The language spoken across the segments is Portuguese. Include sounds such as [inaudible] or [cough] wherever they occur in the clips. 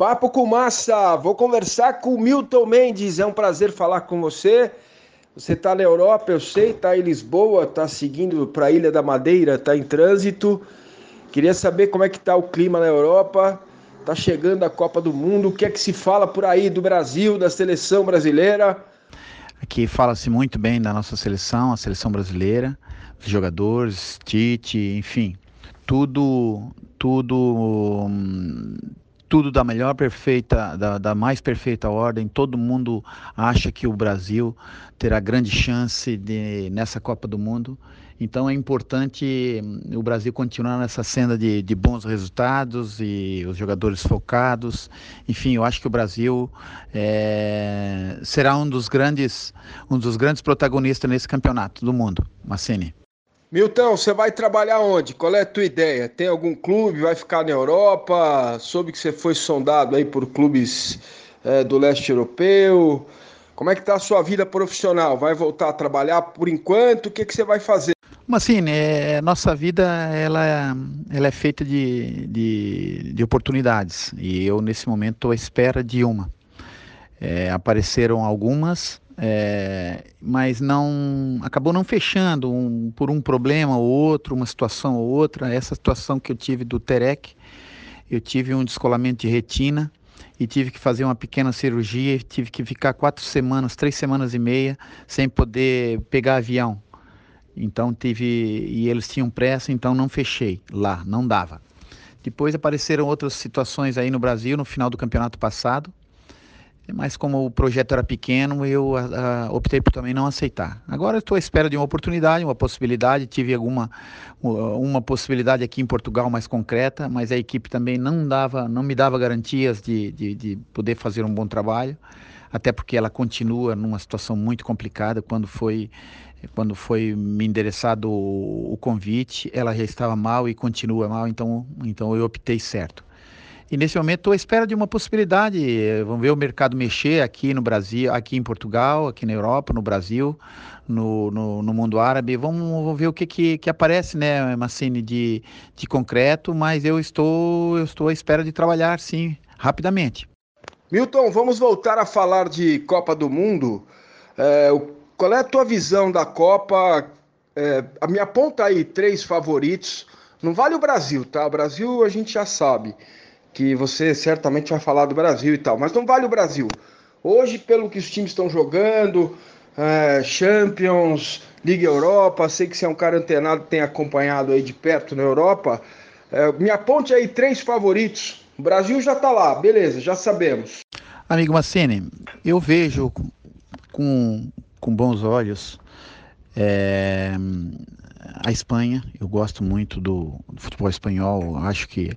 Papo com massa, vou conversar com o Milton Mendes, é um prazer falar com você. Você está na Europa, eu sei, está em Lisboa, está seguindo para a Ilha da Madeira, está em trânsito. Queria saber como é que está o clima na Europa. Está chegando a Copa do Mundo, o que é que se fala por aí do Brasil, da seleção brasileira? Aqui fala-se muito bem da nossa seleção, a seleção brasileira, os jogadores, Tite, enfim, tudo, tudo hum, tudo da melhor perfeita, da, da, mais perfeita ordem. Todo mundo acha que o Brasil terá grande chance de, nessa Copa do Mundo. Então é importante hum, o Brasil continuar nessa senda de, de, bons resultados e os jogadores focados. Enfim, eu acho que o Brasil é, será um dos grandes, um dos grandes protagonistas nesse campeonato do mundo. Massini. Milton, você vai trabalhar onde? Qual é a tua ideia? Tem algum clube? Vai ficar na Europa? Soube que você foi sondado aí por clubes é, do leste europeu. Como é que tá a sua vida profissional? Vai voltar a trabalhar por enquanto? O que, que você vai fazer? Mas assim, é, nossa vida ela, ela é feita de, de, de oportunidades e eu nesse momento estou à espera de uma. É, apareceram algumas, é, mas não acabou não fechando um, por um problema ou outro, uma situação ou outra. Essa situação que eu tive do Terec, eu tive um descolamento de retina e tive que fazer uma pequena cirurgia, tive que ficar quatro semanas, três semanas e meia sem poder pegar avião. Então tive e eles tinham pressa, então não fechei lá, não dava. Depois apareceram outras situações aí no Brasil no final do campeonato passado mas como o projeto era pequeno, eu a, a, optei por também não aceitar. Agora estou à espera de uma oportunidade, uma possibilidade. Tive alguma uma possibilidade aqui em Portugal mais concreta, mas a equipe também não dava, não me dava garantias de, de, de poder fazer um bom trabalho, até porque ela continua numa situação muito complicada. Quando foi quando foi me endereçado o, o convite, ela já estava mal e continua mal, então então eu optei certo. E nesse momento estou à espera de uma possibilidade. Vamos ver o mercado mexer aqui no Brasil, aqui em Portugal, aqui na Europa, no Brasil, no, no, no mundo árabe. Vamos, vamos, ver o que, que, que aparece, né, Massini, de, de concreto, mas eu estou, eu estou à espera de trabalhar, sim, rapidamente. Milton, vamos voltar a falar de Copa do Mundo. É, qual é a tua visão da Copa? É, me aponta aí três favoritos. Não vale o Brasil, tá? O Brasil a gente já sabe que você certamente vai falar do Brasil e tal, mas não vale o Brasil. Hoje, pelo que os times estão jogando, é, Champions, Liga Europa, sei que você é um cara antenado, tem acompanhado aí de perto na Europa. É, me aponte aí três favoritos. O Brasil já está lá, beleza, já sabemos. Amigo Massini, eu vejo com, com bons olhos é, a Espanha. Eu gosto muito do, do futebol espanhol. Acho que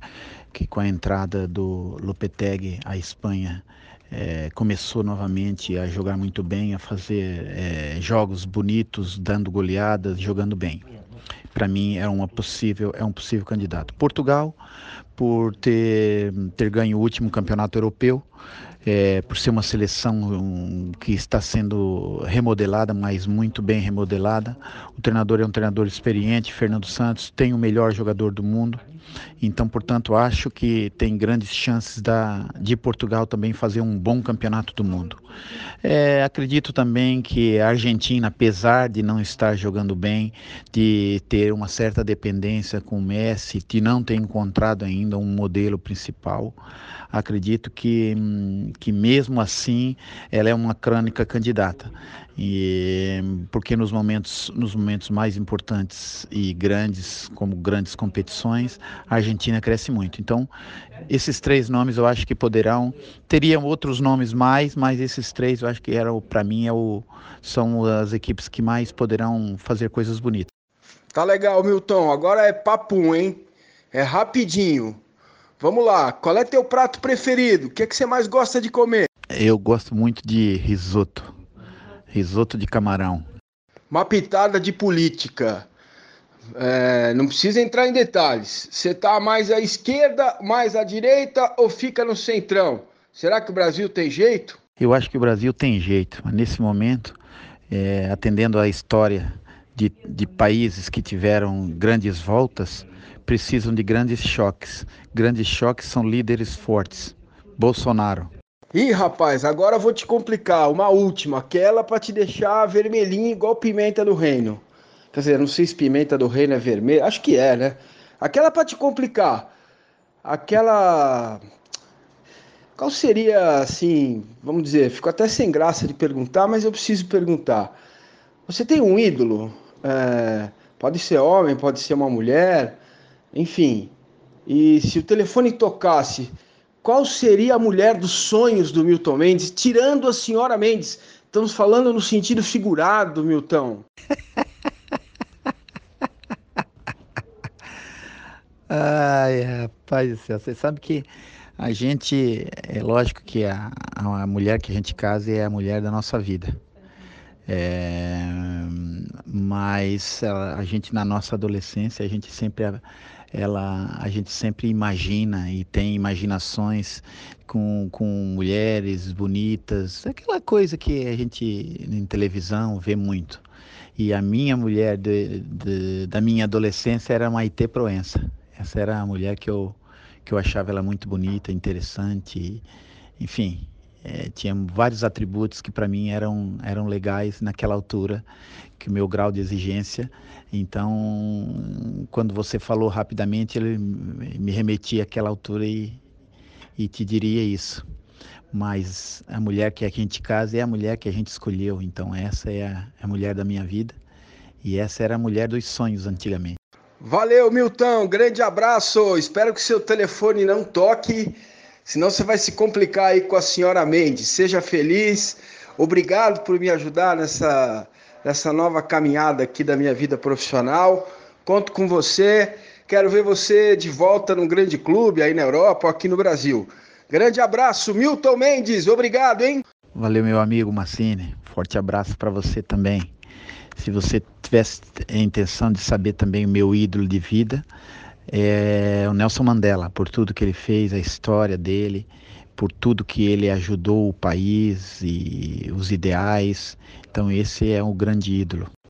que com a entrada do Lopetegui a Espanha é, começou novamente a jogar muito bem, a fazer é, jogos bonitos, dando goleadas, jogando bem. Para mim é uma possível é um possível candidato. Portugal, por ter ter ganho o último campeonato europeu, é, por ser uma seleção que está sendo remodelada, mas muito bem remodelada. O treinador é um treinador experiente, Fernando Santos, tem o melhor jogador do mundo. Então, portanto, acho que tem grandes chances da, de Portugal também fazer um bom campeonato do mundo. É, acredito também que a Argentina, apesar de não estar jogando bem, de ter uma certa dependência com o Messi, de não ter encontrado ainda um modelo principal, acredito que, que mesmo assim ela é uma crônica candidata. E, porque nos momentos, nos momentos mais importantes e grandes, como grandes competições, a Argentina cresce muito. Então, esses três nomes eu acho que poderão, teriam outros nomes mais, mas esses três eu acho que era para mim é o, são as equipes que mais poderão fazer coisas bonitas. Tá legal, Milton. Agora é papo, hein? É rapidinho. Vamos lá, qual é teu prato preferido? O que é que você mais gosta de comer? Eu gosto muito de risoto. Risoto de camarão. Uma pitada de política. É, não precisa entrar em detalhes. Você tá mais à esquerda, mais à direita ou fica no centrão? Será que o Brasil tem jeito? Eu acho que o Brasil tem jeito, nesse momento, é, atendendo à história de, de países que tiveram grandes voltas, precisam de grandes choques. Grandes choques são líderes fortes. Bolsonaro. Ih, rapaz, agora eu vou te complicar. Uma última, aquela para te deixar vermelhinho igual pimenta do reino. Quer dizer, não sei se pimenta do reino é vermelha, acho que é, né? Aquela para te complicar. Aquela. Qual seria, assim, vamos dizer, fico até sem graça de perguntar, mas eu preciso perguntar. Você tem um ídolo? É... Pode ser homem, pode ser uma mulher, enfim. E se o telefone tocasse, qual seria a mulher dos sonhos do Milton Mendes, tirando a senhora Mendes? Estamos falando no sentido figurado, Milton. [laughs] Ai, rapaz do céu, você sabe que a gente, é lógico que a, a mulher que a gente casa é a mulher da nossa vida. É, mas a, a, gente na nossa adolescência a gente sempre ela a gente sempre imagina e tem imaginações com, com mulheres bonitas aquela coisa que a gente em televisão vê muito e a minha mulher de, de, da minha adolescência era Maite Proença essa era a mulher que eu que eu achava ela muito bonita interessante enfim é, tinha vários atributos que para mim eram, eram legais naquela altura, que o meu grau de exigência. Então, quando você falou rapidamente, ele me remetia àquela altura e, e te diria isso. Mas a mulher que a gente casa é a mulher que a gente escolheu. Então, essa é a, a mulher da minha vida. E essa era a mulher dos sonhos antigamente. Valeu, Milton. Grande abraço. Espero que seu telefone não toque senão você vai se complicar aí com a senhora Mendes. Seja feliz, obrigado por me ajudar nessa, nessa nova caminhada aqui da minha vida profissional. Conto com você, quero ver você de volta num grande clube aí na Europa ou aqui no Brasil. Grande abraço, Milton Mendes, obrigado, hein? Valeu, meu amigo Massini. Forte abraço para você também. Se você tivesse a intenção de saber também o meu ídolo de vida, é o Nelson Mandela, por tudo que ele fez, a história dele, por tudo que ele ajudou o país e os ideais. Então, esse é um grande ídolo.